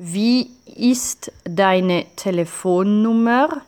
Wie ist deine Telefonnummer?